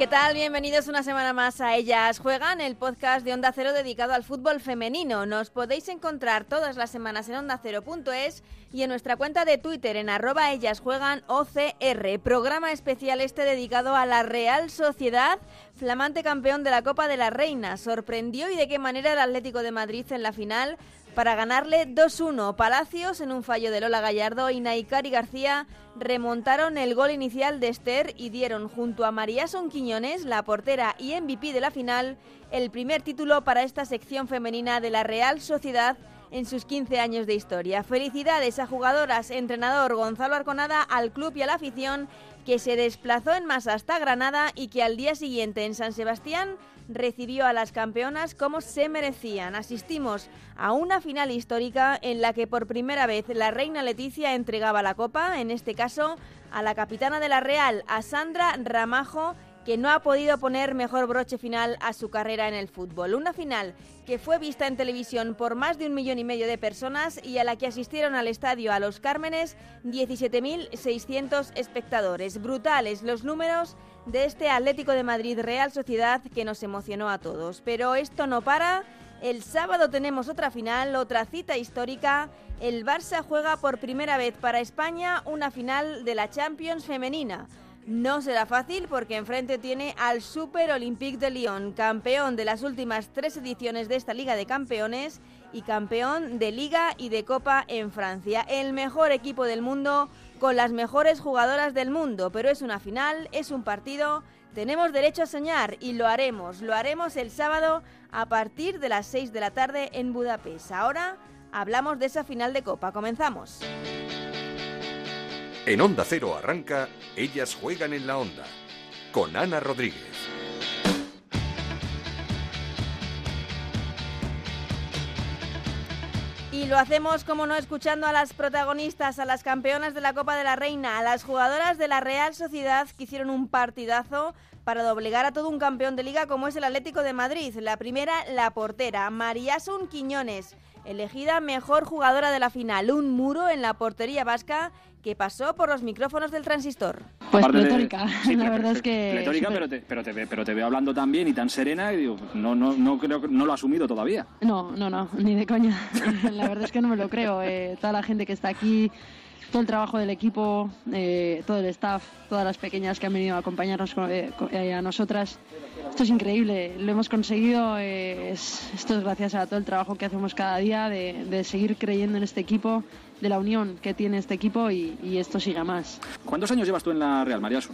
¿Qué tal? Bienvenidos una semana más a Ellas Juegan, el podcast de Onda Cero dedicado al fútbol femenino. Nos podéis encontrar todas las semanas en ondacero.es y en nuestra cuenta de Twitter en arroba Ellas Juegan OCR. Programa especial este dedicado a la Real Sociedad, flamante campeón de la Copa de la Reina. Sorprendió y de qué manera el Atlético de Madrid en la final para ganarle 2-1. Palacios en un fallo de Lola Gallardo y Naikari García remontaron el gol inicial de Esther y dieron junto a María Quiñones, la portera y MVP de la final, el primer título para esta sección femenina de la Real Sociedad en sus 15 años de historia. Felicidades a jugadoras, entrenador Gonzalo Arconada, al club y a la afición que se desplazó en masa hasta Granada y que al día siguiente en San Sebastián recibió a las campeonas como se merecían. Asistimos a una final histórica en la que por primera vez la reina Leticia entregaba la copa, en este caso a la capitana de la Real, a Sandra Ramajo, que no ha podido poner mejor broche final a su carrera en el fútbol. Una final que fue vista en televisión por más de un millón y medio de personas y a la que asistieron al estadio a Los Cármenes 17.600 espectadores. Brutales los números de este Atlético de Madrid Real Sociedad que nos emocionó a todos. Pero esto no para. El sábado tenemos otra final, otra cita histórica. El Barça juega por primera vez para España una final de la Champions femenina. No será fácil porque enfrente tiene al Super Olympique de Lyon, campeón de las últimas tres ediciones de esta Liga de Campeones y campeón de Liga y de Copa en Francia. El mejor equipo del mundo con las mejores jugadoras del mundo, pero es una final, es un partido, tenemos derecho a soñar y lo haremos, lo haremos el sábado a partir de las 6 de la tarde en Budapest. Ahora hablamos de esa final de Copa, comenzamos. En Onda Cero arranca, ellas juegan en la onda, con Ana Rodríguez. Y lo hacemos, como no, escuchando a las protagonistas, a las campeonas de la Copa de la Reina, a las jugadoras de la Real Sociedad que hicieron un partidazo para doblegar a todo un campeón de liga como es el Atlético de Madrid. La primera, la portera, Mariasun Quiñones, elegida mejor jugadora de la final. Un muro en la portería vasca que pasó por los micrófonos del transistor. Pues Aparte de- pletórica, sí, la ple- verdad es que... Pletórica, pero te, pero, te, pero te veo hablando tan bien y tan serena y digo, no, no, no creo que no lo ha asumido todavía. No, no, no, ni de coña. la verdad es que no me lo creo. Eh, toda la gente que está aquí, todo el trabajo del equipo, eh, todo el staff, todas las pequeñas que han venido a acompañarnos con- eh, con- eh, a nosotras. Esto es increíble, lo hemos conseguido. eh, es- esto es gracias a todo el trabajo que hacemos cada día de, de seguir creyendo en este equipo, de la unión que tiene este equipo y, esto siga más. ¿Cuántos años llevas tú en la Real, Mariasu?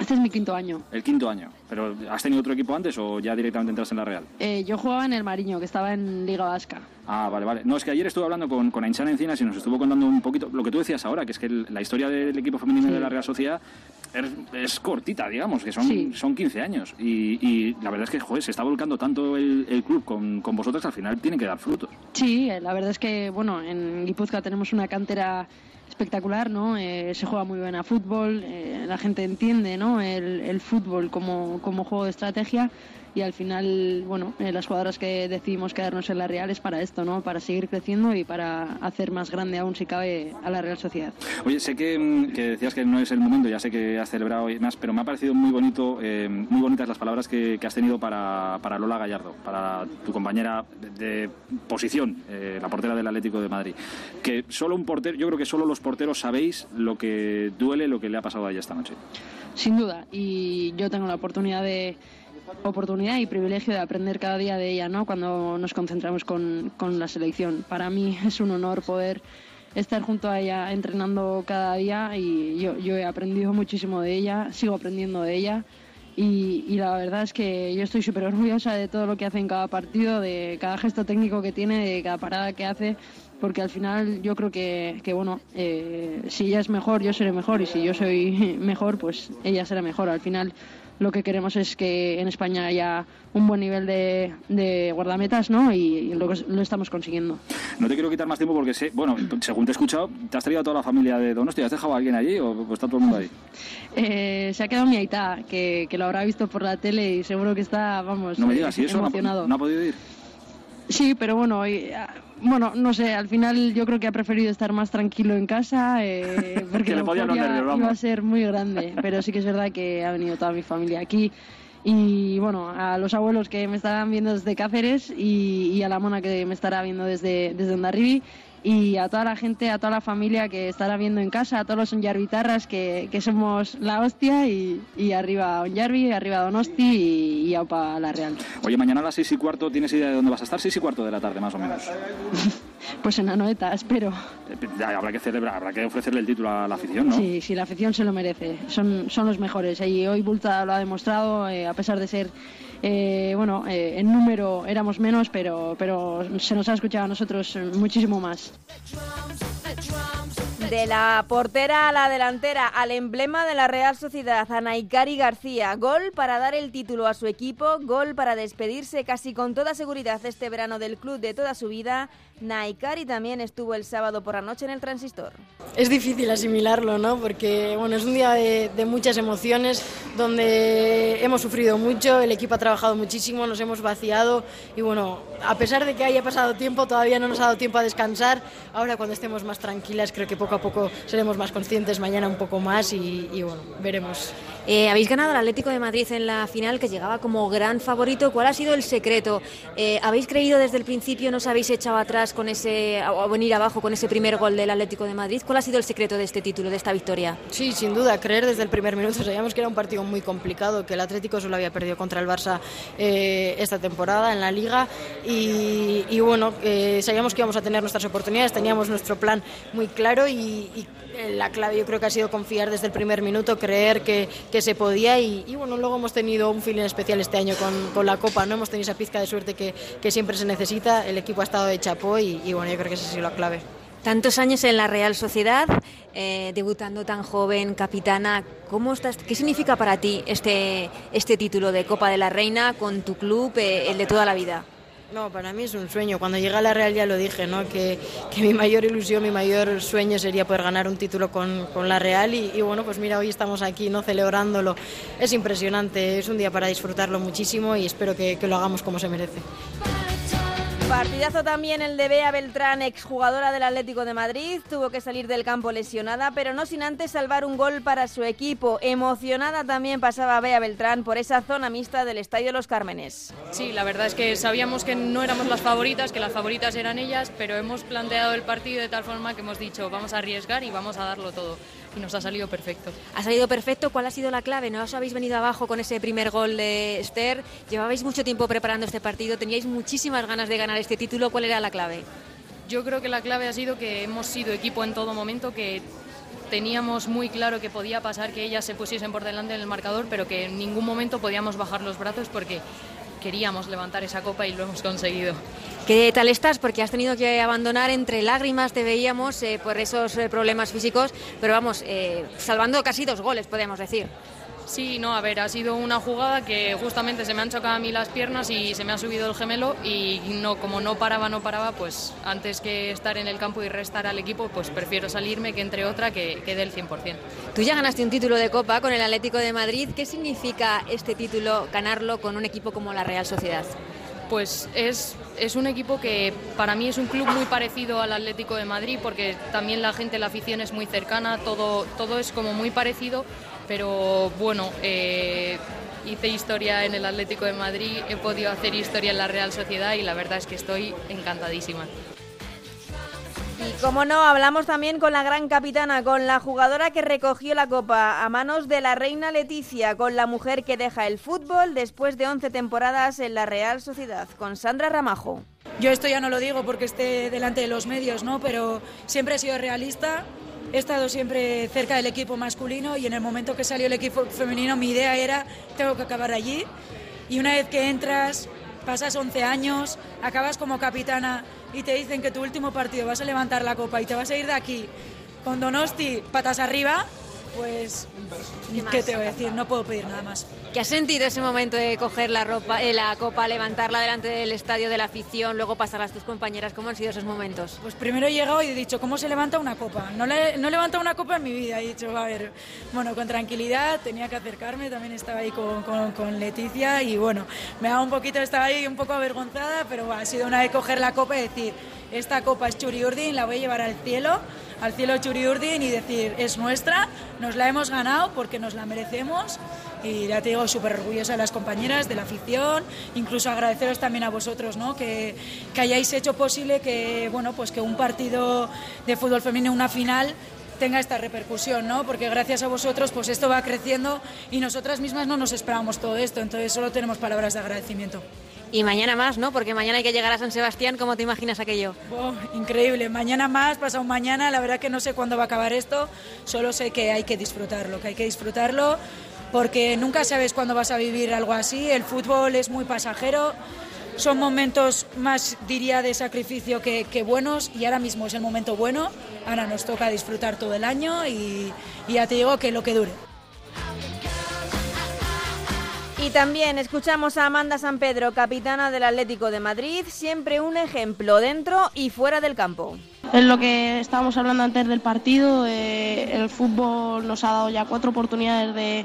Este es mi quinto año. El quinto año. ¿Pero has tenido otro equipo antes o ya directamente entras en la Real? Eh, yo jugaba en el Mariño, que estaba en Liga Vasca. Ah, vale, vale. No, es que ayer estuve hablando con, con Ainchana Encinas y nos estuvo contando un poquito lo que tú decías ahora, que es que el- la historia del equipo femenino Sí. de la Real Sociedad es, es cortita, digamos, que son, Sí. son 15 años. Y, y la verdad es que, joder, se está volcando tanto el, el club con, con vosotros que al final tiene que dar frutos. Sí, eh, la verdad es que, bueno, en Guipúzcoa tenemos una cantera espectacular, ¿no? Eh, se juega muy bien a fútbol, eh, la gente entiende, ¿no? El, el fútbol como, como juego de estrategia y al final, bueno, eh, las jugadoras que decidimos quedarnos en la Real es para esto, ¿no? Para seguir creciendo y para hacer más grande aún, si cabe, a la Real Sociedad. Oye, sé que, mm, que decías que no es el momento, ya sé que has celebrado y más, pero me ha parecido muy bonito, eh, muy bonitas las palabras que, que has tenido para, para Lola Gallardo, para tu compañera de, de posición, eh, la portera del Atlético de Madrid. Que solo un portero, yo creo que solo los porteros sabéis lo que duele, lo que le ha pasado a ella esta noche. Sin duda, y yo tengo la oportunidad de oportunidad y privilegio de aprender cada día de ella, ¿no? Cuando nos concentramos con, con la selección. Para mí es un honor poder estar junto a ella entrenando cada día y yo, yo he aprendido muchísimo de ella, sigo aprendiendo de ella y, y la verdad es que yo estoy súper orgullosa de todo lo que hace en cada partido, de cada gesto técnico que tiene, de cada parada que hace porque al final yo creo que, que bueno, eh, si ella es mejor, yo seré mejor, y si yo soy mejor, pues ella será mejor. Al final lo que queremos es que en España haya un buen nivel de, de guardametas, ¿no? Y, lo, lo, estamos consiguiendo. No te quiero quitar más tiempo porque sé, bueno, según te he escuchado, ¿te has traído a toda la familia de Donosti? ¿Has dejado a alguien allí o está todo el mundo ahí? Eh, se ha quedado mi aita, que, que, lo habrá visto por la tele y seguro que está, vamos, no me digas, ¿y eso emocionado. No ha, podido ir? Sí, pero bueno, bueno, no sé, al final yo creo que ha preferido estar más tranquilo en casa eh, porque la euforia iba a ser muy grande, pero sí que es verdad que ha venido toda mi familia aquí. Y bueno, a los abuelos que me estarán viendo desde Cáceres y, y a la mona que me estará viendo desde, desde Ondarribi y a toda la gente, a toda la familia que estará viendo en casa, a todos los Onyarbitarras que, que somos la hostia y, y arriba Onyarbi, arriba Donosti y, y aupa la Real. Oye, mañana a las seis y cuarto, ¿tienes idea de dónde vas a estar? Seis y cuarto de la tarde, más o menos. pues en Anoeta, espero. Habrá que celebrar, habrá que ofrecerle el título a la afición, ¿no? Sí, sí, la afición se lo merece. Son, son los mejores. Y hoy Bulta lo ha demostrado, eh, a pesar de ser eh, bueno, eh, en número éramos menos, pero, pero se nos ha escuchado a nosotros muchísimo más. De la portera a la delantera, al emblema de la Real Sociedad, Anaikari García. Gol para dar el título a su equipo, gol para despedirse casi con toda seguridad este verano del club de toda su vida. Naikari también estuvo el sábado por la noche en el transistor. Es difícil asimilarlo, ¿no? Porque bueno, es un día de, de, muchas emociones, donde hemos sufrido mucho, el equipo ha trabajado muchísimo, nos hemos vaciado y bueno, a pesar de que haya pasado tiempo, todavía no nos ha dado tiempo a descansar. Ahora cuando estemos más tranquilas, creo que poco a poco seremos más conscientes, mañana un poco más y, y bueno, veremos. Eh, habéis ganado al Atlético de Madrid en la final, que llegaba como gran favorito. ¿Cuál ha sido el secreto? Eh, ¿Habéis creído desde el principio, no os habéis echado atrás con ese, o venir abajo con ese primer gol del Atlético de Madrid? ¿Cuál ha sido el secreto de este título, de esta victoria? Sí, sin duda, creer desde el primer minuto. Sabíamos que era un partido muy complicado, que el Atlético solo había perdido contra el Barça eh, esta temporada en la Liga. Y, y bueno, eh, sabíamos que íbamos a tener nuestras oportunidades, teníamos nuestro plan muy claro y, y la clave yo creo que ha sido confiar desde el primer minuto, creer que, que se podía y, y, bueno, luego hemos tenido un feeling especial este año con, con, la Copa, no hemos tenido esa pizca de suerte que, que siempre se necesita, el equipo ha estado de chapó y, bueno, yo creo que esa ha sido la clave. Tantos años en la Real Sociedad, eh, debutando tan joven, capitana, ¿cómo estás, ¿qué significa para ti este, este título de Copa de la Reina con tu club, eh, el de toda la vida? No, para mí es un sueño. Cuando llegué a la Real ya lo dije, ¿no? que, que mi mayor ilusión, mi mayor sueño sería poder ganar un título con, con la Real y, bueno, pues mira, hoy estamos aquí no celebrándolo. Es impresionante, es un día para disfrutarlo muchísimo y espero que lo hagamos como se merece. Partidazo también el de Bea Beltrán, exjugadora del Atlético de Madrid. Tuvo que salir del campo lesionada, pero no sin antes salvar un gol para su equipo. Emocionada también pasaba Bea Beltrán por esa zona mixta del Estadio Los Cármenes. Sí, la verdad es que sabíamos que no éramos las favoritas, que las favoritas eran ellas, pero hemos planteado el partido de tal forma que hemos dicho vamos a arriesgar y vamos a darlo todo y nos ha salido perfecto. Ha salido perfecto. ¿Cuál ha sido la clave? ¿No os habéis venido abajo con ese primer gol de Esther? Llevabais mucho tiempo preparando este partido, teníais muchísimas ganas de ganar este título. ¿Cuál era la clave? Yo creo que la clave ha sido que hemos sido equipo en todo momento, que teníamos muy claro que podía pasar que ellas se pusiesen por delante en el marcador, pero que en ningún momento podíamos bajar los brazos porque queríamos levantar esa copa y lo hemos conseguido. ¿Qué tal estás? Porque has tenido que abandonar entre lágrimas, te veíamos eh, por esos eh, problemas físicos, pero vamos, eh, salvando casi dos goles, podemos decir. Sí, no, a ver, ha sido una jugada que justamente se me han chocado a mí las piernas y se me ha subido el gemelo y no, como no paraba, no paraba, pues antes que estar en el campo y restar al equipo, pues prefiero salirme que entre otra que, que dé el 100%. Tú ya ganaste un título de Copa con el Atlético de Madrid. ¿Qué significa este título, ganarlo con un equipo como la Real Sociedad? Pues es, es un equipo que para mí es un club muy parecido al Atlético de Madrid porque también la gente, la afición es muy cercana, todo, todo es como muy parecido pero bueno, eh, hice historia en el Atlético de Madrid, he podido hacer historia en la Real Sociedad y la verdad es que estoy encantadísima. Y como no, hablamos también con la gran capitana, con la jugadora que recogió la copa a manos de la reina Leticia, con la mujer que deja el fútbol después de 11 temporadas en la Real Sociedad, con Sandra Ramajo. Yo esto ya no lo digo porque esté delante de los medios, ¿no? Pero siempre he sido realista, he estado siempre cerca del equipo masculino y en el momento que salió el equipo femenino mi idea era tengo que acabar allí y una vez que entras pasas 11 años, acabas como capitana y te dicen que tu último partido vas a levantar la copa y te vas a ir de aquí con Donosti patas arriba, pues, ¿qué, te voy a decir? No puedo pedir nada más. ¿Qué has sentido ese momento de coger la, ropa, eh, la copa, levantarla delante del estadio de la afición, luego pasarla a tus compañeras? ¿Cómo han sido esos momentos? Pues primero he llegado y he dicho, ¿cómo se levanta una copa? No, le, no he levantado una copa en mi vida. He dicho, a ver, bueno, con tranquilidad, tenía que acercarme, también estaba ahí con, con, Leticia y bueno, me daba un poquito, estaba ahí un poco avergonzada, pero ha sido una de coger la copa y decir, esta copa es Churi Urdin, la voy a llevar al cielo al cielo Churiurdin y decir, es nuestra, nos la hemos ganado porque nos la merecemos y ya te digo, súper orgullosa de las compañeras, de la afición, incluso agradeceros también a vosotros, ¿no? que, que hayáis hecho posible que, bueno, pues que un partido de fútbol femenino, una final, tenga esta repercusión, ¿no? Porque gracias a vosotros, pues esto va creciendo y nosotras mismas no nos esperábamos todo esto, entonces solo tenemos palabras de agradecimiento. Y mañana más, ¿no? Porque mañana hay que llegar a San Sebastián. ¿Cómo te imaginas aquello? Oh, increíble. Mañana más, pasado mañana. La verdad que no sé cuándo va a acabar esto. Solo sé que hay que disfrutarlo, que hay que disfrutarlo porque nunca sabes cuándo vas a vivir algo así. El fútbol es muy pasajero. Son momentos más, diría, de sacrificio que, que buenos y ahora mismo es el momento bueno. Ahora nos toca disfrutar todo el año y, y ya te digo que lo que dure. Y también escuchamos a Amanda San Pedro, capitana del Atlético de Madrid, siempre un ejemplo dentro y fuera del campo. Es lo que estábamos hablando antes del partido, eh, el fútbol nos ha dado ya cuatro oportunidades de,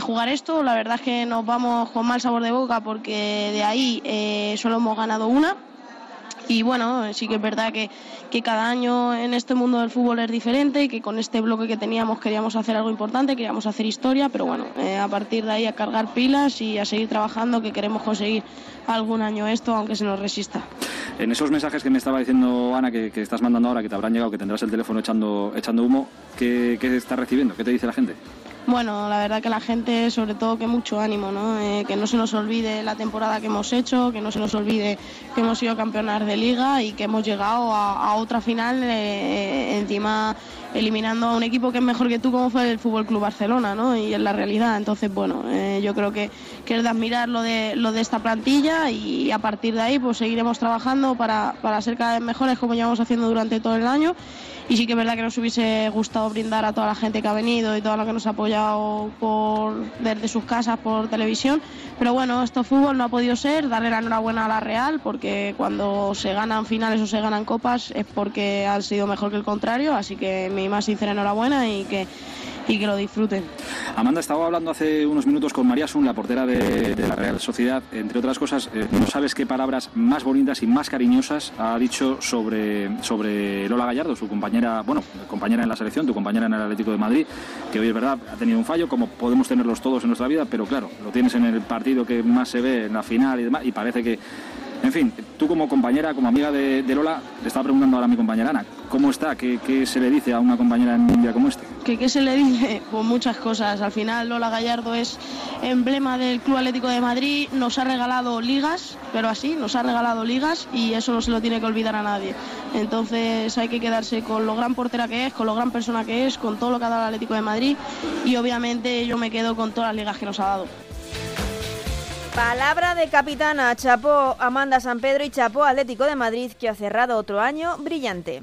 jugar esto, la verdad es que nos vamos con mal sabor de boca porque de ahí eh, solo hemos ganado una y bueno, sí que es verdad que, que, cada año en este mundo del fútbol es diferente y que con este bloque que teníamos queríamos hacer algo importante, queríamos hacer historia, pero bueno, eh, a partir de ahí a cargar pilas y a seguir trabajando que queremos conseguir algún año esto, aunque se nos resista. En esos mensajes que me estaba diciendo Ana, que, estás mandando ahora, que te habrán llegado, que tendrás el teléfono echando, echando humo, ¿qué, ¿qué estás recibiendo? ¿Qué te dice la gente? Bueno, la verdad que la gente, sobre todo, que mucho ánimo, ¿no? Eh, que no se nos olvide la temporada que hemos hecho, que no se nos olvide que hemos sido campeones de liga y que hemos llegado a, otra final eh, eh, encima eliminando a un equipo que es mejor que tú como fue el Fútbol Club Barcelona, ¿no? Y en la realidad, entonces bueno, yo creo que, que, es de admirar lo de lo de esta plantilla y a partir de ahí pues seguiremos trabajando para, para ser cada vez mejores como llevamos haciendo durante todo el año y sí que es verdad que nos hubiese gustado brindar a toda la gente que ha venido y toda la que nos ha apoyado por, desde sus casas por televisión. Pero bueno, esto fútbol no ha podido ser. Darle la enhorabuena a la Real porque cuando se ganan finales o se ganan copas es porque han sido mejor que el contrario. Así que mi más sincera enhorabuena y que y que lo disfruten. Amanda, estaba hablando hace unos minutos con María Sun, la portera de, la Real Sociedad. Entre otras cosas, eh, no sabes qué palabras más bonitas y más cariñosas ha dicho sobre, sobre Lola Gallardo, su compañera, bueno, compañera en la selección, tu compañera en el Atlético de Madrid, que hoy es verdad ha tenido un fallo, como podemos tenerlos todos en nuestra vida, pero claro, lo tienes en el partido que más se ve, en la final y demás, y parece que en fin, tú como compañera, como amiga de, Lola, le estaba preguntando ahora a mi compañera Ana, ¿cómo está? ¿Qué, se le dice a una compañera en un día como este? ¿Qué, se le dice? Pues muchas cosas. Al final Lola Gallardo es emblema del Club Atlético de Madrid, nos ha regalado ligas, pero así, nos ha regalado ligas y eso no se lo tiene que olvidar a nadie. Entonces hay que quedarse con lo gran portera que es, con lo gran persona que es, con todo lo que ha dado el Atlético de Madrid y obviamente yo me quedo con todas las ligas que nos ha dado. Palabra de capitana, chapó Amanda San Pedro y chapó Atlético de Madrid que ha cerrado otro año brillante.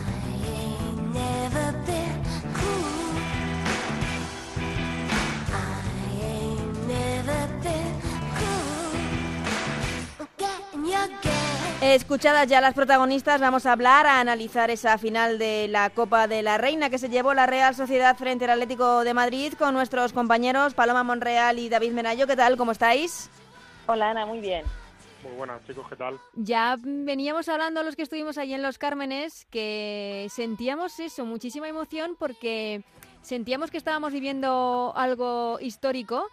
Escuchadas ya las protagonistas, vamos a hablar, a analizar esa final de la Copa de la Reina que se llevó la Real Sociedad frente al Atlético de Madrid con nuestros compañeros Paloma Monreal y David Menayo. ¿Qué tal? ¿Cómo estáis? Hola Ana, muy bien. Muy buenas chicos, ¿qué tal? Ya veníamos hablando los que estuvimos allí en Los Cármenes que sentíamos eso, muchísima emoción porque sentíamos que estábamos viviendo algo histórico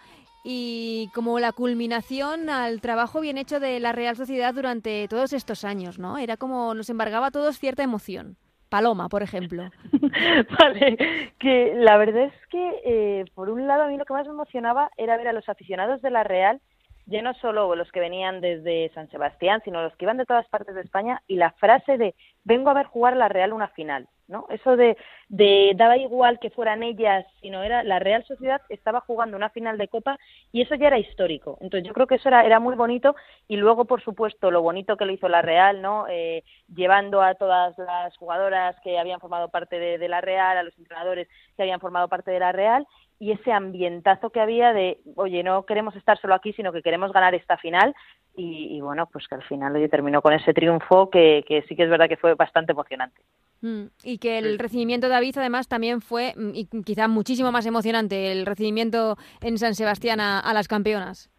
y como la culminación al trabajo bien hecho de la Real Sociedad durante todos estos años, ¿no? Era como nos embargaba a todos cierta emoción. Paloma, por ejemplo. vale, que la verdad es que, eh, por un lado, a mí lo que más me emocionaba era ver a los aficionados de la Real ya no solo los que venían desde San Sebastián, sino los que iban de todas partes de España, y la frase de vengo a ver jugar la Real una final. ¿no? Eso de, de daba igual que fueran ellas, sino era la Real Sociedad estaba jugando una final de Copa y eso ya era histórico. Entonces yo creo que eso era, era muy bonito y luego, por supuesto, lo bonito que lo hizo la Real, ¿no? Eh, llevando a todas las jugadoras que habían formado parte de la Real, a los entrenadores que habían formado parte de la Real y ese ambientazo que había de, oye, no queremos estar solo aquí, sino que queremos ganar esta final. Y, y bueno, pues que al final oye, terminó con ese triunfo que, que sí que es verdad que fue bastante emocionante. Mm, y que el recibimiento de David además también fue, mm, y quizá muchísimo más emocionante, el recibimiento en San Sebastián a, a las campeonas.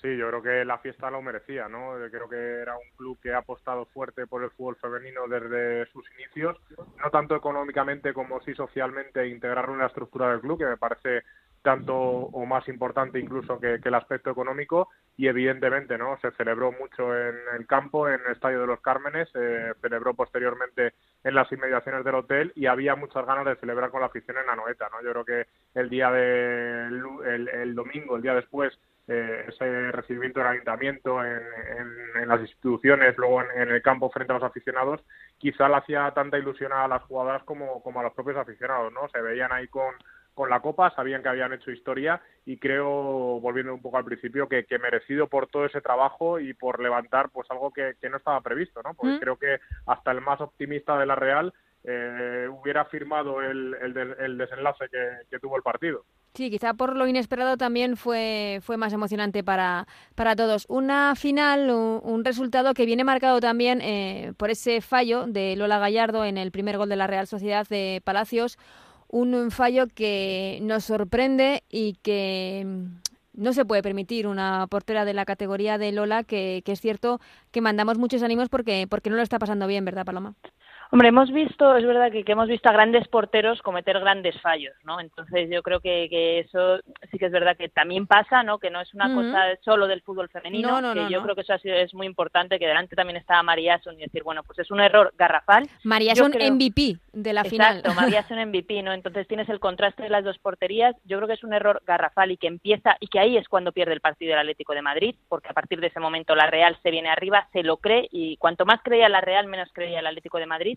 Sí, yo creo que la fiesta lo merecía, ¿no? Creo que era un club que ha apostado fuerte por el fútbol femenino desde sus inicios, no tanto económicamente como sí socialmente, integrarlo en la estructura del club, que me parece tanto o más importante incluso que, el aspecto económico. Y evidentemente no se celebró mucho en el campo en el estadio de los Cármenes se celebró posteriormente en las inmediaciones del hotel y había muchas ganas de celebrar con la afición en la noeta no yo creo que el día del el, el domingo el día después eh, ese recibimiento del ayuntamiento en, en, en las instituciones, luego en, en, el campo frente a los aficionados, quizá le hacía tanta ilusión a las jugadoras como, como a los propios aficionados, ¿no? Se veían ahí con, con la Copa, sabían que habían hecho historia y creo, volviendo un poco al principio, que, que merecido por todo ese trabajo y por levantar pues algo que, que no estaba previsto, ¿no? Porque mm. creo que hasta el más optimista de la Real eh, hubiera firmado el, el, el desenlace que, que, tuvo el partido. Sí, quizá por lo inesperado también fue, fue más emocionante para, para todos. Una final, un, un resultado que viene marcado también eh, por ese fallo de Lola Gallardo en el primer gol de la Real Sociedad de Palacios, un fallo que nos sorprende y que no se puede permitir una portera de la categoría de Lola, que, que es cierto que mandamos muchos ánimos porque, porque no lo está pasando bien, ¿verdad, Paloma? Hombre, hemos visto, es verdad que, que, hemos visto a grandes porteros cometer grandes fallos, ¿no? Entonces yo creo que, que eso sí que es verdad que también pasa, ¿no? Que no es una uh -huh. cosa solo del fútbol femenino, no, no, que no, yo creo que eso ha sido, es muy importante, que delante también estaba María Son y decir, bueno, pues es un error garrafal. María Son creo... MVP de la Exacto, final. Exacto, María Son MVP, ¿no? Entonces tienes el contraste de las dos porterías, yo creo que es un error garrafal y que empieza, y que ahí es cuando pierde el partido el Atlético de Madrid, porque a partir de ese momento la Real se viene arriba, se lo cree, y cuanto más creía la Real, menos creía el Atlético de Madrid,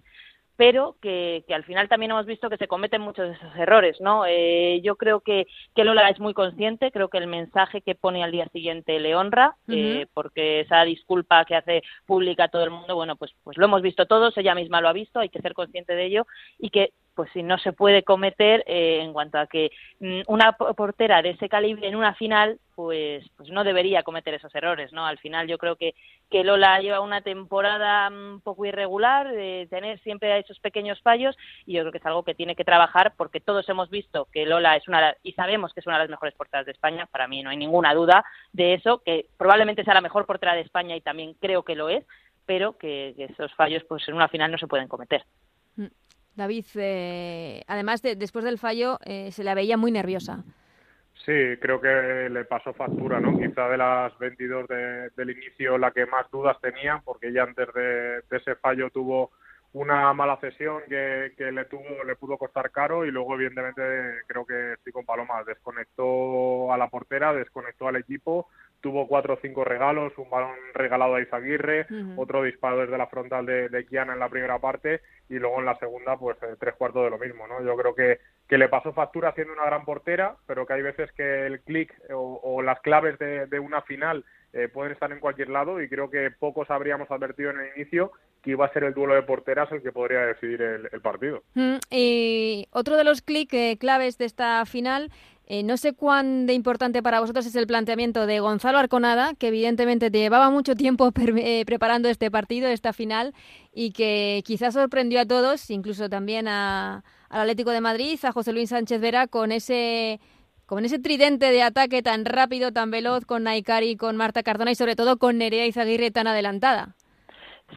pero que, que, al final también hemos visto que se cometen muchos de esos errores, ¿no? Eh, yo creo que, que, Lola es muy consciente, creo que el mensaje que pone al día siguiente le honra, uh -huh. eh, porque esa disculpa que hace pública a todo el mundo, bueno, pues, pues lo hemos visto todos, ella misma lo ha visto, hay que ser consciente de ello y que pues si no se puede cometer eh, en cuanto a que mm, una portera de ese calibre en una final pues pues no debería cometer esos errores no al final yo creo que que Lola lleva una temporada un poco irregular de tener siempre esos pequeños fallos y yo creo que es algo que tiene que trabajar porque todos hemos visto que Lola es una y sabemos que es una de las mejores porteras de España para mí no hay ninguna duda de eso que probablemente sea la mejor portera de España y también creo que lo es pero que, que esos fallos pues en una final no se pueden cometer David, eh, además de, después del fallo, eh, se la veía muy nerviosa. Sí, creo que le pasó factura, ¿no? Quizá de las 22 de, del inicio la que más dudas tenía, porque ella antes de, de ese fallo tuvo una mala cesión que, que, le tuvo le pudo costar caro y luego evidentemente creo que estoy con Paloma desconectó a la portera desconectó al equipo tuvo cuatro o cinco regalos un balón regalado a Izaguirre uh -huh. otro disparo desde la frontal de, de, Kiana en la primera parte y luego en la segunda pues eh, tres cuartos de lo mismo no yo creo que que le pasó factura siendo una gran portera pero que hay veces que el clic o, o, las claves de, de una final eh, pueden estar en cualquier lado y creo que pocos habríamos advertido en el inicio que iba a ser el duelo de porteras el que podría decidir el, el partido. Mm, y otro de los clics eh, claves de esta final, eh, no sé cuán de importante para vosotros es el planteamiento de Gonzalo Arconada, que evidentemente te llevaba mucho tiempo eh, preparando este partido, esta final, y que quizás sorprendió a todos, incluso también a, al Atlético de Madrid, a José Luis Sánchez Vera, con ese con ese tridente de ataque tan rápido, tan veloz, con Naikari, con Marta Cardona y sobre todo con Nerea Izaguirre tan adelantada.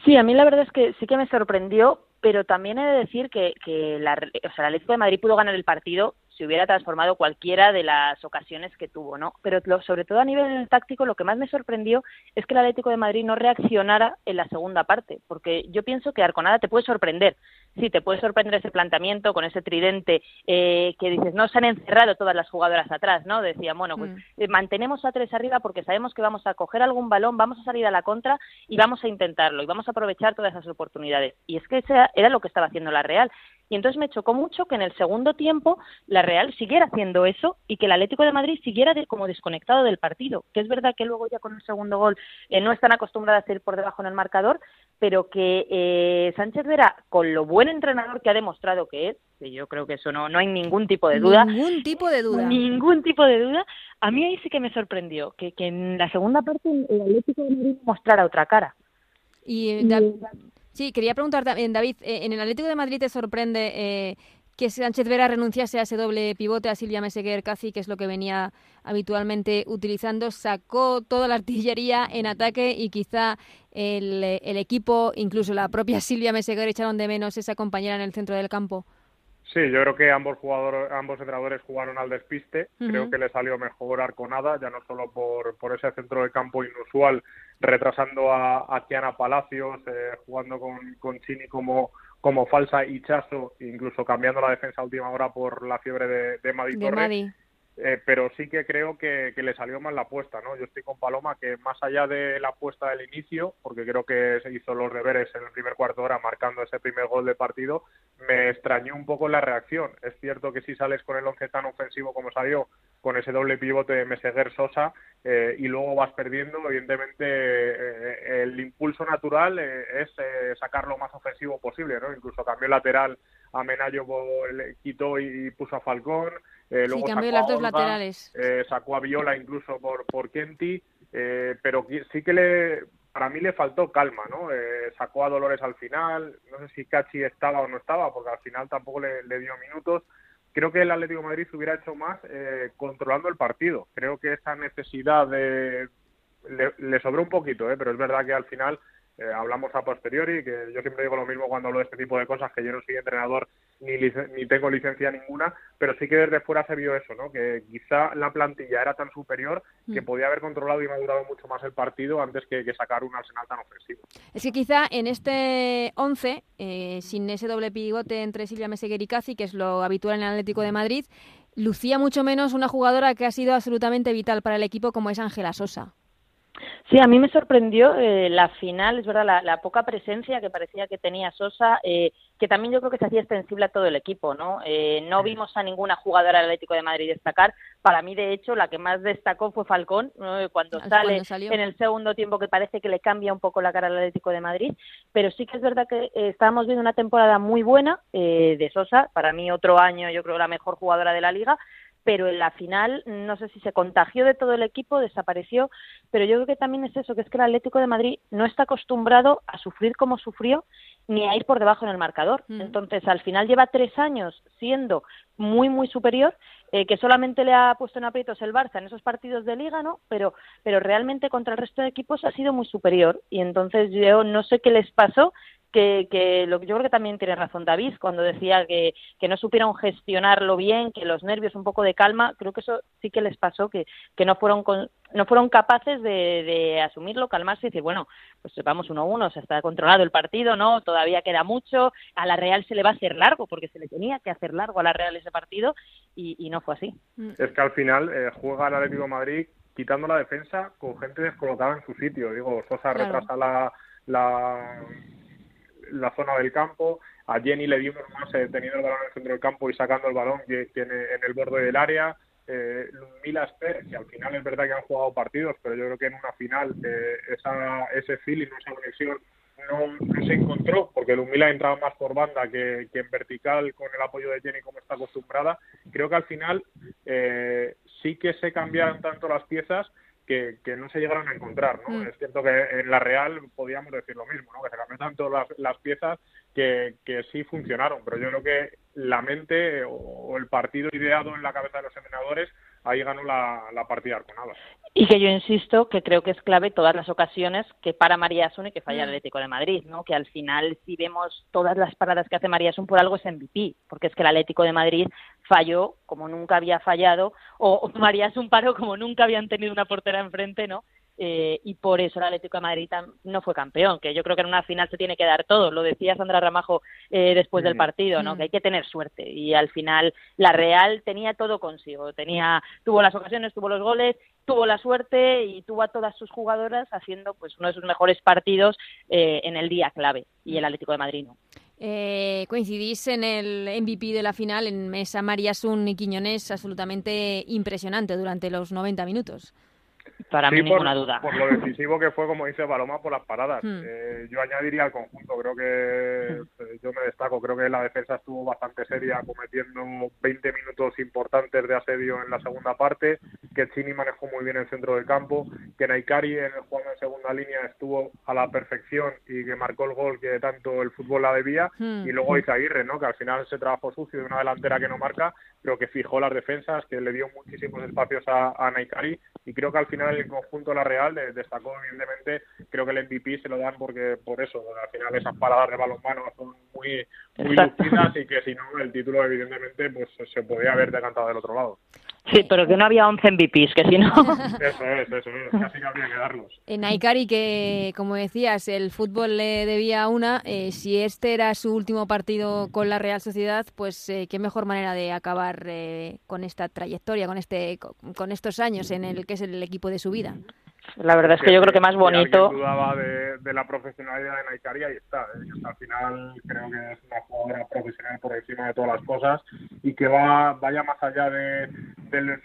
Sí, a mí la verdad es que sí que me sorprendió, pero también he de decir que, que la, o sea, el Atlético de Madrid pudo ganar el partido se hubiera transformado cualquiera de las ocasiones que tuvo, ¿no? Pero sobre todo a nivel táctico, lo que más me sorprendió es que el Atlético de Madrid no reaccionara en la segunda parte, porque yo pienso que Arconada te puede sorprender. Sí, te puede sorprender ese planteamiento con ese tridente eh, que dices, no se han encerrado todas las jugadoras atrás, ¿no? Decían, bueno, pues mm. eh, mantenemos a tres arriba porque sabemos que vamos a coger algún balón, vamos a salir a la contra y vamos a intentarlo y vamos a aprovechar todas esas oportunidades. Y es que ese era lo que estaba haciendo la Real. Y entonces me chocó mucho que en el segundo tiempo la Real siguiera haciendo eso y que el Atlético de Madrid siguiera como desconectado del partido. Que es verdad que luego ya con el segundo gol eh, no están acostumbradas a ir por debajo en el marcador, pero que eh, Sánchez Vera, con lo buen entrenador que ha demostrado que es, que yo creo que eso no, no hay ningún tipo de duda. Ningún tipo de duda. Ningún tipo de duda. A mí ahí sí que me sorprendió que, que en la segunda parte el Atlético de Madrid mostrara otra cara. Y, y Sí, quería preguntar también, David, eh, ¿en el Atlético de Madrid te sorprende eh, que Sánchez Vera renunciase a ese doble pivote a Silvia Meseguer casi, que es lo que venía habitualmente utilizando? Sacó toda la artillería en ataque y quizá el, el equipo, incluso la propia Silvia Meseguer, echaron de menos esa compañera en el centro del campo. Sí, yo creo que ambos jugadores, ambos entrenadores jugaron al despiste. Creo que le salió mejor Arconada, ya no solo por, por ese centro de campo inusual, retrasando a, a Kiana Palacios, eh, jugando con, con Chini como, como falsa y Chaso, incluso cambiando la defensa a última hora por la fiebre de, de Madi eh, pero sí que creo que, le salió mal la apuesta, ¿no? Yo estoy con Paloma que más allá de la apuesta del inicio, porque creo que se hizo los deberes en el primer cuarto de hora marcando ese primer gol de partido, me extrañó un poco la reacción. Es cierto que si sales con el once tan ofensivo como salió, con ese doble pivote de Meseguer-Sosa, eh, y luego vas perdiendo, evidentemente eh, el impulso natural es sacar lo más ofensivo posible, ¿no? Incluso cambió lateral a Menayo, le quitó y puso a Falcón, eh, luego sí, cambió las dos laterales. Eh, sacó a Viola incluso por, por Kenti, eh, pero sí que le, para mí le faltó calma, ¿no? Eh, sacó a Dolores al final, no sé si Cachi estaba o no estaba, porque al final tampoco le, dio minutos. Creo que el Atlético Madrid se hubiera hecho más controlando el partido. Creo que esa necesidad de... Le, le sobró un poquito, ¿eh? pero es verdad que al final eh, hablamos a posteriori, que yo siempre digo lo mismo cuando hablo de este tipo de cosas, que yo no soy entrenador ni, ni tengo licencia ninguna, pero sí que desde fuera se vio eso, ¿no? que quizá la plantilla era tan superior que mm. podía haber controlado y madurado mucho más el partido antes que, sacar un arsenal tan ofensivo. Es que quizá en este 11, eh, sin ese doble pivote entre Silvia Meseguer y Casi, que es lo habitual en el Atlético de Madrid, lucía mucho menos una jugadora que ha sido absolutamente vital para el equipo como es Ángela Sosa. Sí, a mí me sorprendió eh, la final, es verdad, la, poca presencia que parecía que tenía Sosa, eh, que también yo creo que se hacía extensible a todo el equipo, ¿no? Eh, no vimos a ninguna jugadora del Atlético de Madrid destacar. Para mí, de hecho, la que más destacó fue Falcón, cuando sale en el segundo tiempo, que parece que le cambia un poco la cara al Atlético de Madrid. Pero sí que es verdad que estábamos viendo una temporada muy buena de Sosa, para mí otro año, yo creo, la mejor jugadora de la liga pero en la final no sé si se contagió de todo el equipo, desapareció, pero yo creo que también es eso, que es que el Atlético de Madrid no está acostumbrado a sufrir como sufrió ni a ir por debajo en el marcador. Mm. Entonces, al final lleva tres años siendo muy, muy superior, eh, que solamente le ha puesto en aprietos el Barça en esos partidos de liga, ¿no? Pero, pero realmente contra el resto de equipos ha sido muy superior. Y entonces yo no sé qué les pasó, que, que lo, yo creo que también tiene razón David cuando decía que, que no supieron gestionarlo bien, que los nervios, un poco de calma, creo que eso sí que les pasó, que, que no fueron no fueron capaces de, de, asumirlo, calmarse y decir, bueno, pues vamos uno a uno, se está controlado el partido, ¿no? Todavía queda mucho, a la Real se le va a hacer largo, porque se le tenía que hacer largo a la Real ese partido, y, y no fue así. Es que al final eh, juega el Atlético de Madrid quitando la defensa con gente descolocada en su sitio. Digo, Sosa retrasa la, la la zona del campo. A Jenny le dimos más eh, teniendo el balón en el centro del campo y sacando el balón que tiene en el borde del área. Eh, Milas que al final es verdad que han jugado partidos, pero yo creo que en una final eh, esa, ese feeling, esa conexión no, se encontró, porque Lumila entraba más por banda que, en vertical con el apoyo de Jenny como está acostumbrada. Creo que al final eh, sí que se cambiaron tanto las piezas que, no se llegaron a encontrar, ¿no? Mm. Es cierto que en la Real podíamos decir lo mismo, ¿no? Que se cambiaron tanto las, las piezas que, que, sí funcionaron, pero yo creo que la mente o, el partido ideado en la cabeza de los entrenadores ahí ganó la, la partida Arconada. Y que yo insisto que creo que es clave todas las ocasiones que para María Asun y que falla el mm. Atlético de Madrid, ¿no? Que al final, si vemos todas las paradas que hace María Asun, por algo es MVP, porque es que el Atlético de Madrid falló como nunca había fallado, o María Asun paró como nunca habían tenido una portera enfrente, ¿no? Eh, y por eso el Atlético de Madrid no fue campeón, que yo creo que en una final se tiene que dar todo, lo decía Sandra Ramajo eh, después del partido, ¿no? que hay que tener suerte y al final la Real tenía todo consigo, tenía tuvo las ocasiones, tuvo los goles, tuvo la suerte y tuvo a todas sus jugadoras haciendo pues uno de sus mejores partidos eh, en el día clave y el Atlético de Madrid no. coincidís en el MVP de la final, en Mesa María Sun y Quiñones, absolutamente impresionante durante los 90 minutos. Para mí ninguna duda. Por lo decisivo que fue, como dice Paloma, por las paradas. Hmm. Eh, yo añadiría al conjunto, creo que hmm. eh, yo me destaco, creo que la defensa estuvo bastante seria, cometiendo 20 minutos importantes de asedio en la segunda parte, que Chini manejó muy bien el centro del campo, que Naikari en el juego en segunda línea estuvo a la perfección y que marcó el gol que tanto el fútbol la debía, hmm. y luego Izaguirre, ¿no? que al final se trabajó sucio de una delantera que no marca, pero que fijó las defensas, que le dio muchísimos espacios a, a Naikari, y creo que al final el conjunto de la Real destacó evidentemente creo que el MVP se lo dan porque por eso al final esas paradas de balonmano son muy muy lucidas y que si no el título evidentemente pues se podía haber decantado del otro lado Sí, pero que no había 11 MVPs, que si no... Eso es, eso es, casi que habría que darlos. En Aikari, que como decías, el fútbol le debía una, eh, si este era su último partido con la Real Sociedad, pues eh, qué mejor manera de acabar eh, con esta trayectoria, con, este, con estos años en el que es el equipo de su vida. La verdad es que, yo creo que más bonito. Si dudaba de, de, la profesionalidad de Naikari, ahí está. ¿eh? Al final creo que es una jugadora profesional por encima de todas las cosas y que va vaya más allá de,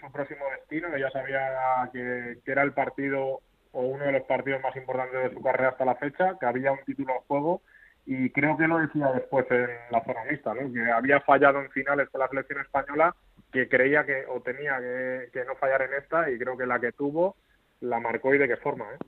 su próximo destino. Ella sabía que, que era el partido o uno de los partidos más importantes de su carrera hasta la fecha, que había un título en juego y creo que lo decía después en la zona mixta, ¿no? que había fallado en finales con la selección española, que creía que o tenía que, que no fallar en esta y creo que la que tuvo la marcó y de qué forma, ¿eh?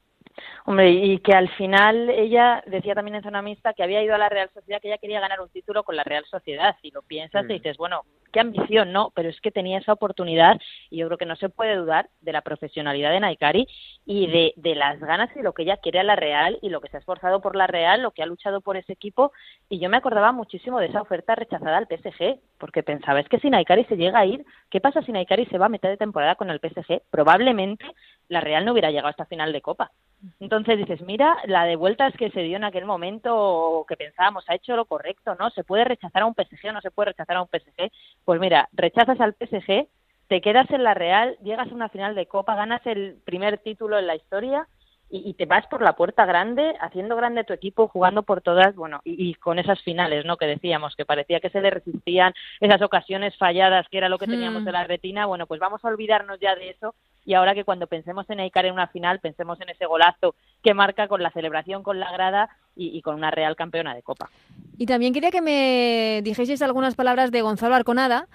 Hombre, y que al final ella decía también en zona mixta que había ido a la Real Sociedad, que ella quería ganar un título con la Real Sociedad. Y lo piensas y mm. dices, bueno, qué ambición, ¿no? Pero es que tenía esa oportunidad y yo creo que no se puede dudar de la profesionalidad de Naikari y de, de las ganas y lo que ella quiere a la Real y lo que se ha esforzado por la Real, lo que ha luchado por ese equipo. Y yo me acordaba muchísimo de esa oferta rechazada al PSG, porque pensaba, es que si Naikari se llega a ir, ¿qué pasa si Naikari se va a mitad de temporada con el PSG? Probablemente la Real no hubiera llegado a esta final de Copa. Entonces dices, mira, la de vueltas que se dio en aquel momento, que pensábamos, ha hecho lo correcto, ¿no? ¿Se puede rechazar a un PSG o no se puede rechazar a un PSG? Pues mira, rechazas al PSG, te quedas en la Real, llegas a una final de Copa, ganas el primer título en la historia y, te vas por la puerta grande, haciendo grande tu equipo, jugando por todas, bueno, y, con esas finales, ¿no? Que decíamos, que parecía que se le resistían esas ocasiones falladas, que era lo que teníamos de la retina, bueno, pues vamos a olvidarnos ya de eso y ahora que cuando pensemos en Eicar en una final, pensemos en ese golazo que marca con la celebración, con la grada y, con una real campeona de Copa. Y también quería que me dijeseis algunas palabras de Gonzalo Arconada,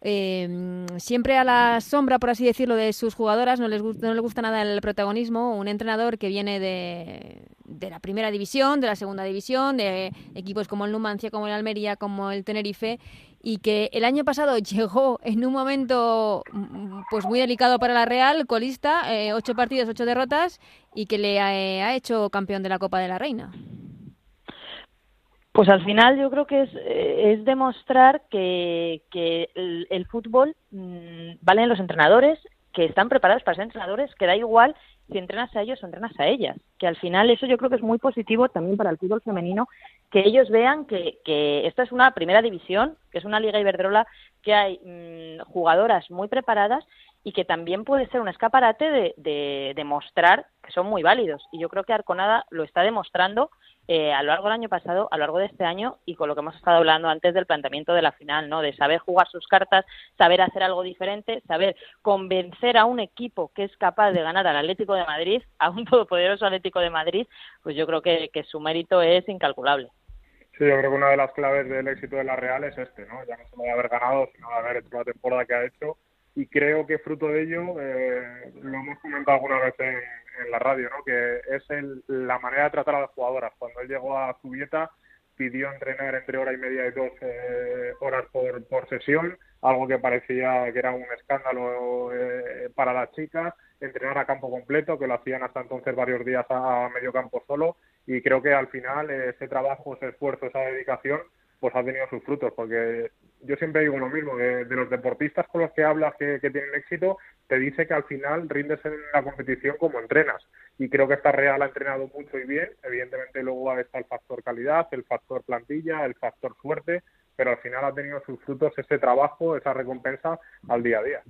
eh, siempre a la sombra, por así decirlo, de sus jugadoras, no les, no le gusta nada el protagonismo. Un entrenador que viene de, de, la primera división, de la segunda división, de equipos como el Numancia, como el Almería, como el Tenerife, y que el año pasado llegó en un momento pues muy delicado para la Real, colista, eh, ocho partidos, ocho derrotas, y que le ha hecho campeón de la Copa de la Reina. Pues al final yo creo que es, eh, es demostrar que, que el, fútbol mmm, valen los entrenadores, que están preparados para ser entrenadores, que da igual si entrenas a ellos o entrenas a ellas. Que al final eso yo creo que es muy positivo también para el fútbol femenino, que ellos vean que, que esto es una primera división, que es una liga iberdrola, que hay mmm, jugadoras muy preparadas y que también puede ser un escaparate de, de, de que son muy válidos. Y yo creo que Arconada lo está demostrando eh, a lo largo del año pasado, a lo largo de este año y con lo que hemos estado hablando antes del planteamiento de la final, ¿no? De saber jugar sus cartas, saber hacer algo diferente, saber convencer a un equipo que es capaz de ganar al Atlético de Madrid, a un todopoderoso Atlético de Madrid, pues yo creo que, que su mérito es incalculable. Sí, yo creo que una de las claves del éxito de la Real es este, ¿no? Ya no solo de haber ganado, sino de haber hecho la temporada que ha hecho y creo que fruto de ello, eh, lo hemos comentado alguna vez en, la radio, ¿no? que es el, la manera de tratar a las jugadoras. Cuando él llegó a Zubieta, pidió entrenar entre hora y media y dos horas por, por sesión, algo que parecía que era un escándalo para las chicas, entrenar a campo completo, que lo hacían hasta entonces varios días a medio campo solo, y creo que al final ese trabajo, ese esfuerzo, esa dedicación, pues ha tenido sus frutos, porque yo siempre digo lo mismo, de, los deportistas con los que hablas que, tienen éxito, te dice que al final rindes en la competición como entrenas. Y creo que esta Real ha entrenado mucho y bien. Evidentemente luego está el factor calidad, el factor plantilla, el factor suerte, pero al final ha tenido sus frutos ese trabajo, esa recompensa al día a día.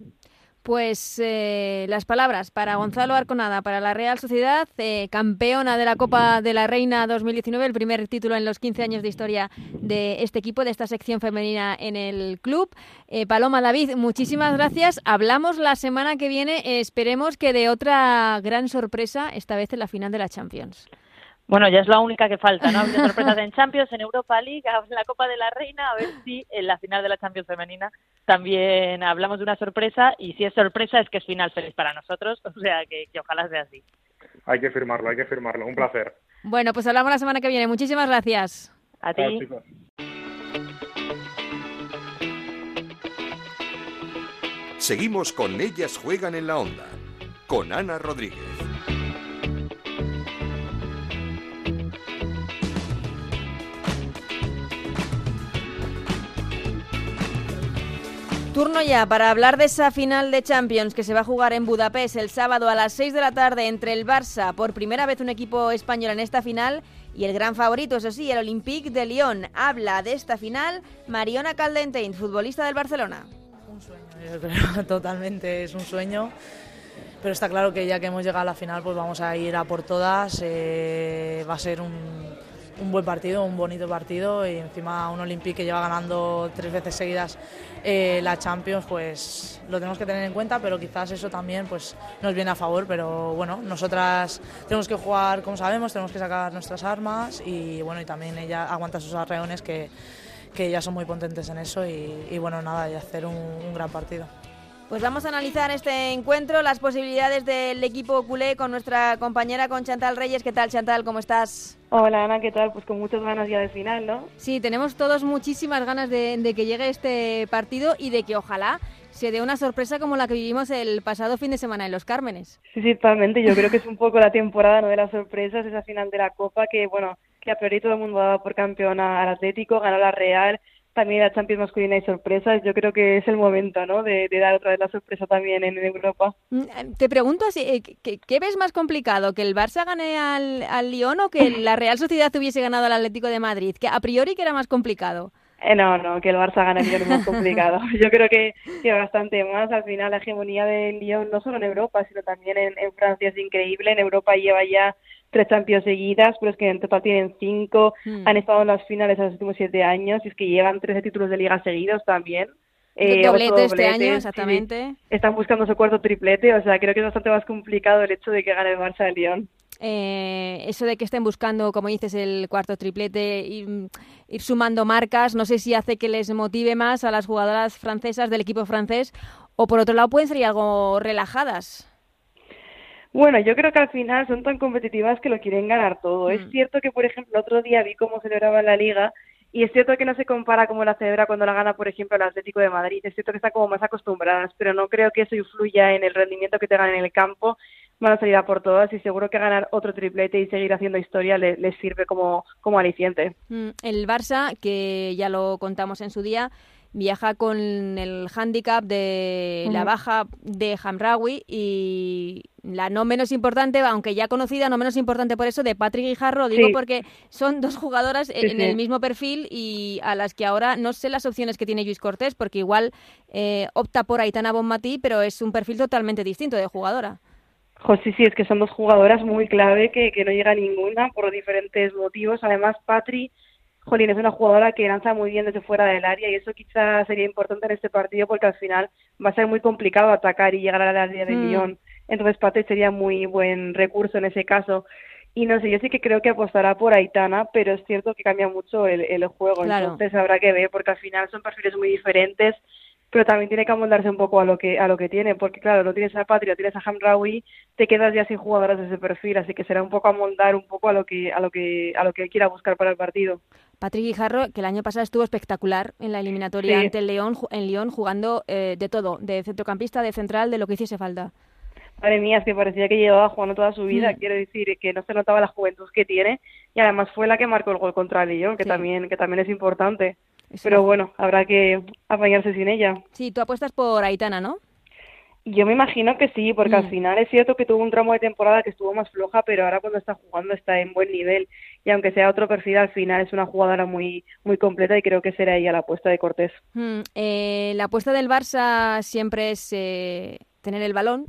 Pues eh, las palabras para Gonzalo Arconada, para la Real Sociedad, eh, campeona de la Copa de la Reina 2019, el primer título en los 15 años de historia de este equipo, de esta sección femenina en el club. Eh, Paloma David, muchísimas gracias. Hablamos la semana que viene, esperemos que de otra gran sorpresa, esta vez en la final de la Champions. Bueno, ya es la única que falta, ¿no? Habido sorpresas en Champions, en Europa League, en la Copa de la Reina, a ver si en la final de la Champions femenina también hablamos de una sorpresa y si es sorpresa es que es final feliz para nosotros, o sea que, ojalá sea así. Hay que firmarlo, hay que firmarlo, un placer. Bueno, pues hablamos la semana que viene. Muchísimas gracias. A ti. Seguimos con Ellas Juegan en la Onda, con Ana Rodríguez. Turno ya para hablar de esa final de Champions que se va a jugar en Budapest el sábado a las 6 de la tarde entre el Barça, por primera vez un equipo español en esta final, y el gran favorito, eso sí, el Olympique de Lyon. Habla de esta final Mariona Caldentein, futbolista del Barcelona. Un sueño, totalmente es un sueño. Pero está claro que ya que hemos llegado a la final, pues vamos a ir a por todas. Eh, va a ser un, un buen partido, un bonito partido y encima un Olympique que lleva ganando tres veces seguidas eh, la Champions, pues lo tenemos que tener en cuenta, pero quizás eso también pues nos viene a favor, pero bueno, nosotras tenemos que jugar como sabemos, tenemos que sacar nuestras armas y bueno, y también ella aguanta sus arreones que, que ya son muy potentes en eso y, bueno, nada, y hacer un gran partido. Pues vamos a analizar este encuentro, las posibilidades del equipo culé con nuestra compañera, con Chantal Reyes. ¿Qué tal, Chantal? ¿Cómo estás? Hola, Ana, ¿qué tal? Pues con muchas ganas ya del final, ¿no? Sí, tenemos todos muchísimas ganas de, que llegue este partido y de que ojalá se dé una sorpresa como la que vivimos el pasado fin de semana en Los Cármenes. Sí, sí, totalmente. Yo creo que es un poco la temporada ¿no? de las sorpresas, esa final de la Copa que, bueno, que a priori todo el mundo daba por campeona al Atlético, ganó la Real también la Champions masculina y sorpresas, yo creo que es el momento ¿no? de, dar otra vez la sorpresa también en Europa. Mm, eh, te pregunto así, eh, ¿qué, ves más complicado? ¿Que el Barça gane al, al Lyon o que la Real Sociedad hubiese ganado al Atlético de Madrid? Que a priori que era más complicado. Eh, no, no, que el Barça gane el Lyon es más complicado. Yo creo que, que bastante más. Al final la hegemonía del Lyon no solo en Europa, sino también en, en Francia es increíble. En Europa lleva ya tres Champions seguidas, pero es que en total tienen cinco, hmm. han estado en las finales en los últimos siete años, y es que llevan 13 títulos de liga seguidos también. Eh, doblete este año, exactamente. están buscando su cuarto triplete, o sea, creo que es bastante más complicado el hecho de que gane el Barça de Lyon. Eh, eso de que estén buscando, como dices, el cuarto triplete, y, mm, ir sumando marcas, no sé si hace que les motive más a las jugadoras francesas del equipo francés, o por otro lado pueden ser algo relajadas. Bueno, yo creo que al final son tan competitivas que lo quieren ganar todo. Es mm. cierto que, por ejemplo, otro día vi cómo celebraba la liga y es cierto que no se compara como la celebra cuando la gana, por ejemplo, el Atlético de Madrid. Es cierto que están como más acostumbradas, pero no creo que eso influya en el rendimiento que tengan en el campo. Van a salir a por todas y seguro que ganar otro triplete y seguir haciendo historia les, sirve como, como aliciente. Mm, el Barça, que ya lo contamos en su día, viaja con el hándicap de la baja de Hamraoui y la no menos importante, aunque ya conocida, no menos importante por eso, de Patrick Guijarro, digo porque son dos jugadoras en el mismo perfil y a las que ahora no sé las opciones que tiene Luis Cortés, porque igual eh, opta por Aitana Bonmatí, pero es un perfil totalmente distinto de jugadora. José, sí, es que son dos jugadoras muy clave que, que no llega ninguna por diferentes motivos. Además, Patri Jolín, es una jugadora que lanza muy bien desde fuera del área y eso quizás sería importante en este partido porque al final va a ser muy complicado atacar y llegar al área de mm. Lyon. Entonces Pate sería muy buen recurso en ese caso. Y no sé, yo sí que creo que apostará por Aitana, pero es cierto que cambia mucho el, el juego. Entonces habrá que ver porque al final son perfiles muy diferentes. Pero también tiene que amoldarse un poco a lo que a lo que tiene, porque claro, no tienes a Patria, tienes a Hamraoui, te quedas ya sin jugadoras de ese perfil, así que será un poco amoldar un poco a lo que a lo que a lo que él quiera buscar para el partido. Patrick Guijarro, que el año pasado estuvo espectacular en la eliminatoria ante el León, en León jugando eh, de todo, de centrocampista, de central, de lo que hiciese falta. Madre mía, es que parecía que llevaba jugando toda su vida, mm. quiero decir, que no se notaba la juventud que tiene y además fue la que marcó el gol contra el León, que también que también es importante. Pero bueno, habrá que apañarse sin ella. Sí, tú apuestas por Aitana, ¿no? Yo me imagino que sí, porque al mm. final es cierto que tuvo un tramo de temporada que estuvo más floja, pero ahora cuando está jugando está en buen nivel. Y aunque sea otro perfil, al final es una jugadora muy, muy completa y creo que será ella la apuesta de Cortés. Mm, eh, la apuesta del Barça siempre es eh, tener el balón.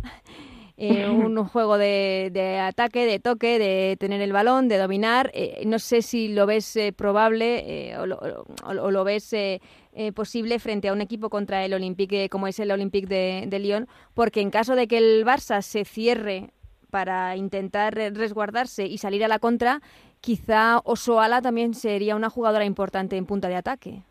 Eh, un juego de, de, ataque, de toque, de tener el balón, de dominar. Eh, no sé si lo ves eh, probable o lo, o, lo, ves posible frente a un equipo contra el Olympique como es el Olympique de, de Lyon, porque en caso de que el Barça se cierre para intentar resguardarse y salir a la contra, quizá Osoala también sería una jugadora importante en punta de ataque.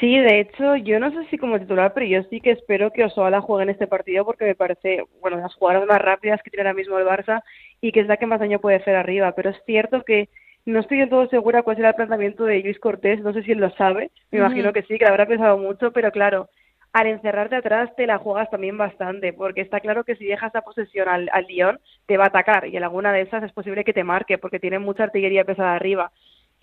Sí, de hecho, yo no sé si como titular, pero yo sí que espero que Osoala juegue en este partido porque me parece, bueno, las jugadoras más rápidas que tiene ahora mismo el Barça y que es la que más daño puede hacer arriba. Pero es cierto que no estoy del todo segura cuál será el planteamiento de Luis Cortés, no sé si él lo sabe, me imagino que sí, que lo habrá pensado mucho, pero claro, al encerrarte atrás te la juegas también bastante, porque está claro que si dejas la posesión al, al Lyon, te va a atacar y en alguna de esas es posible que te marque porque tiene mucha artillería pesada arriba.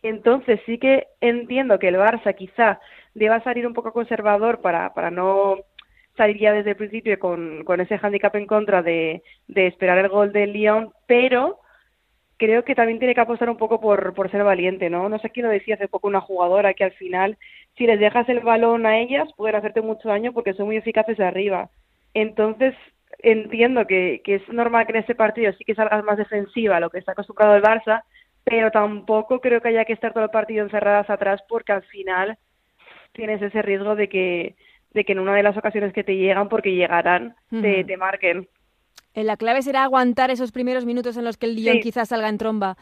Entonces sí que entiendo que el Barça quizá deba salir un poco conservador para, para no salir ya desde el principio con, con ese hándicap en contra de, de esperar el gol del Lyon, pero creo que también tiene que apostar un poco por, por ser valiente, ¿no? No sé quién lo decía hace poco una jugadora que al final, si les dejas el balón a ellas, pueden hacerte mucho daño porque son muy eficaces arriba. Entonces, entiendo que, que es normal que en ese partido sí que salgas más defensiva a lo que está acostumbrado el Barça, pero tampoco creo que haya que estar todo el partido encerradas atrás porque al final tienes ese riesgo de que, de que en una de las ocasiones que te llegan, porque llegarán, te, te, marquen. Eh, la clave será aguantar esos primeros minutos en los que el Lyon quizás salga en tromba.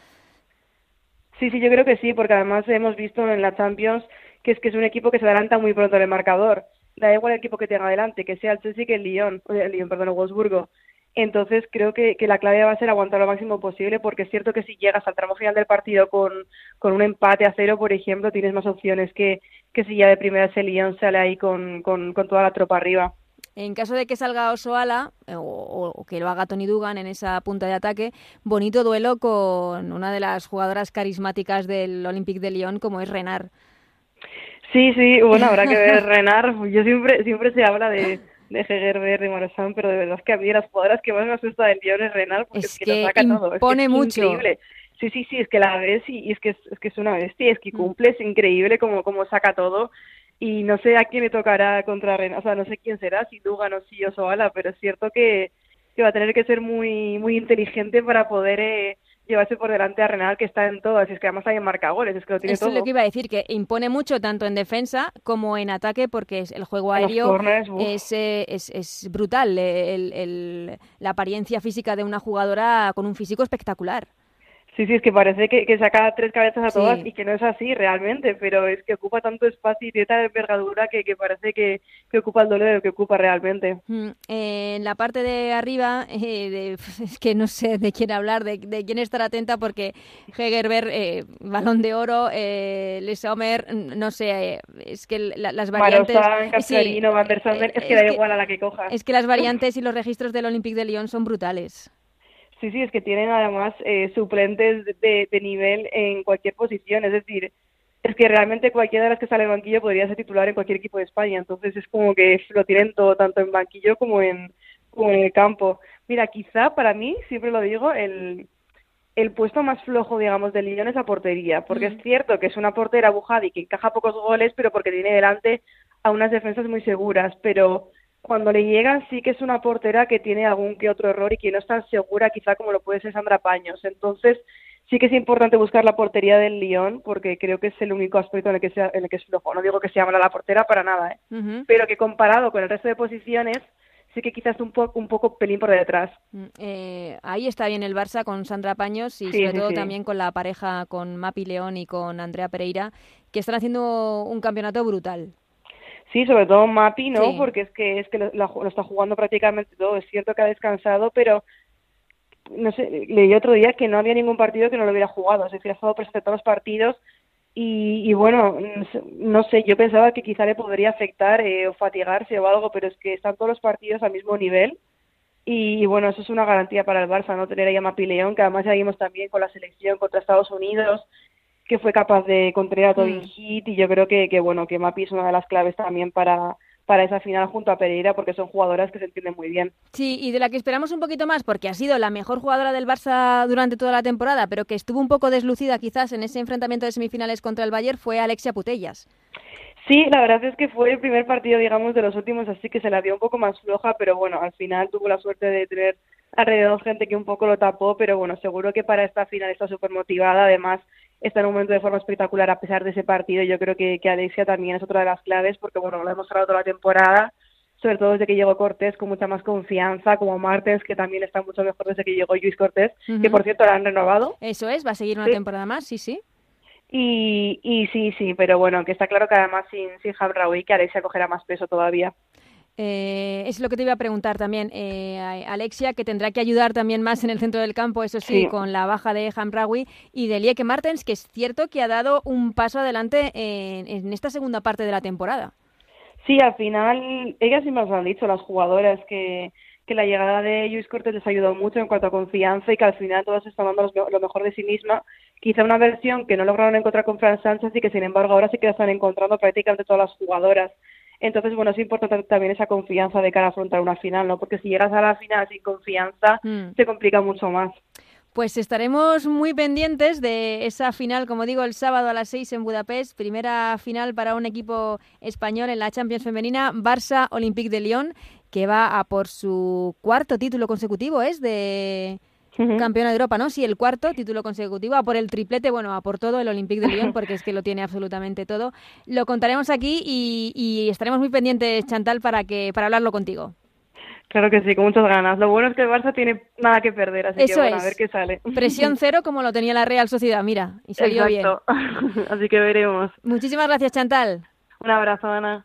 Sí, sí, yo creo que sí, porque además hemos visto en la Champions que es que es un equipo que se adelanta muy pronto en el marcador. Da igual el equipo que tenga adelante, que sea el Chelsea que el Lyon, el Lyon, perdón, el Wolfsburgo. Entonces creo que, que, la clave va a ser aguantar lo máximo posible porque es cierto que si llegas al tramo final del partido con, con un empate a cero, por ejemplo, tienes más opciones que, que si ya de primera ese Lyon sale ahí con, con, con, toda la tropa arriba. En caso de que salga Osoala eh, o, o, que lo haga Tony Dugan en esa punta de ataque, bonito duelo con una de las jugadoras carismáticas del Olympique de Lyon como es Renard. Sí, sí, bueno, habrá que ver Renard. Yo siempre, siempre se habla de de Hegerberg y Morazán, pero de verdad es que a mí las jugadoras que más me asusta del Lyon es Renal, porque es, que, lo saca todo. Es que es mucho. Increíble. Sí, sí, sí, es que la ves y, es, que es, es, que es una bestia, es que mm. cumple, es increíble como, como saca todo. Y no sé a quién le tocará contra Renal, o sea, no sé quién será, si Dugan o si Osoala, pero es cierto que, que va a tener que ser muy, muy inteligente para poder... Eh, llevarse por delante a Renal, que está en todo, es que además hay en marcadores, es que lo tiene todo. es lo que iba a decir, que impone mucho tanto en defensa como en ataque, porque el juego aéreo es, eh, es, es, brutal, el, el, la apariencia física de una jugadora con un físico espectacular. Sí, sí, es que parece que, que saca tres cabezas a todas y que no es así realmente, pero es que ocupa tanto espacio y tiene tal envergadura que, que parece que, que, ocupa el doble de lo que ocupa realmente. Mm, eh, en la parte de arriba, eh, de, es que no sé de quién hablar, de, de quién estar atenta, porque Hegerberg, eh, balón de oro, eh, Les no sé, eh, es que la, las variantes... Marosan, sí, Van der Sommer, es que da igual a la que coja. Es que las variantes y los registros del Olympique de Lyon son brutales. Sí, sí, es que tienen además eh, suplentes de, de, nivel en cualquier posición, es decir, es que realmente cualquiera de las que sale en banquillo podría ser titular en cualquier equipo de España, entonces es como que lo tienen todo, tanto en banquillo como en, como en el campo. Mira, quizá para mí, siempre lo digo, el, el puesto más flojo, digamos, del Lyon es la portería, porque mm. es cierto que es una portera y que encaja pocos goles, pero porque tiene delante a unas defensas muy seguras, pero cuando le llegan sí que es una portera que tiene algún que otro error y que no es tan segura quizá como lo puede ser Sandra Paños. Entonces sí que es importante buscar la portería del Lyon porque creo que es el único aspecto en el que, sea, en el que es flojo. No digo que sea mala la portera para nada, ¿eh? Uh -huh. pero que comparado con el resto de posiciones sí que quizás un poco un poco pelín por detrás. Mm, eh, ahí está bien el Barça con Sandra Paños y sí, sobre sí, todo sí. también con la pareja con Mapi León y con Andrea Pereira que están haciendo un campeonato brutal. Sí, sobre todo Mapi, ¿no? Sí. Porque es que es que lo, lo está jugando prácticamente todo. Es cierto que ha descansado, pero no sé, leí otro día que no había ningún partido que no lo hubiera jugado. Es decir, ha estado presente en todos los partidos y, y bueno, no sé- yo pensaba que quizá le podría afectar eh, o fatigarse o algo, pero es que están todos los partidos al mismo nivel. Y, y bueno, eso es una garantía para el Barça, no tener ahí a Mapi León, que además ya vimos también con la selección contra Estados Unidos, que fue capaz de contener a Tobin Mm. Heat y yo creo que, que bueno que Mapi es una de las claves también para para esa final junto a Pereira porque son jugadoras que se entienden muy bien. Sí, y de la que esperamos un poquito más, porque ha sido la mejor jugadora del Barça durante toda la temporada, pero que estuvo un poco deslucida quizás en ese enfrentamiento de semifinales contra el Bayern, fue Alexia Putellas. Sí, la verdad es que fue el primer partido, digamos, de los últimos, así que se la dio un poco más floja, pero bueno, al final tuvo la suerte de tener alrededor gente que un poco lo tapó, pero bueno, seguro que para esta final está súper motivada, además está en un momento de forma espectacular a pesar de ese partido, yo creo que, que Alexia también es otra de las claves, porque bueno, lo hemos mostrado toda la temporada, sobre todo desde que llegó Cortés con mucha más confianza, como Martens, que también está mucho mejor desde que llegó Luis Cortés, que por cierto la han renovado. Eso es, va a seguir una Sí. temporada más, sí, sí. Y, y sí, sí, pero bueno, que está claro que además sin, sin Hamraoui, que Alexia cogerá más peso todavía. Eh, es lo que te iba a preguntar también, eh, Alexia, que tendrá que ayudar también más en el centro del campo, eso sí, Sí. con la baja de Hamraoui y de Lieke Martens, que es cierto que ha dado un paso adelante en, en esta segunda parte de la temporada. Sí, al final, ellas sí lo han dicho, las jugadoras, que, que la llegada de Luis Cortés les ayudó mucho en cuanto a confianza y que al final todas están dando lo mejor de sí misma. Quizá una versión que no lograron encontrar con Fran Sánchez y que sin embargo ahora sí que la están encontrando prácticamente todas las jugadoras. Entonces, bueno, es importante también esa confianza de cara a afrontar una final, ¿no? Porque si llegas a la final sin confianza, Mm. se complica mucho más. Pues estaremos muy pendientes de esa final, como digo, el sábado a las 6 en Budapest, primera final para un equipo español en la Champions femenina, Barça Olympique de Lyon, que va a por su cuarto título consecutivo, ¿es? De campeona de Europa, ¿no? Sí, el cuarto título consecutivo, a por el triplete, bueno, a por todo el Olympique de Lyon, porque es que lo tiene absolutamente todo. Lo contaremos aquí y, y estaremos muy pendientes, Chantal, para, que, para hablarlo contigo. Claro que sí, con muchas ganas. Lo bueno es que el Barça tiene nada que perder, así Eso que bueno, es. a ver qué sale. Presión cero como lo tenía la Real Sociedad, mira, y salió bien. Exacto. así que veremos. Muchísimas gracias, Chantal. Un abrazo, Ana.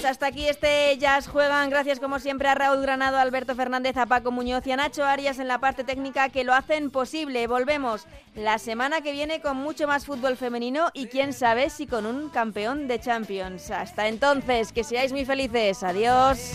Pues hasta aquí este Jazz Juegan. Gracias como siempre a Raúl Granado, Alberto Fernández, a Paco Muñoz y a Nacho Arias en la parte técnica que lo hacen posible. Volvemos la semana que viene con mucho más fútbol femenino y quién sabe si con un campeón de Champions. Hasta entonces, que seáis muy felices. Adiós.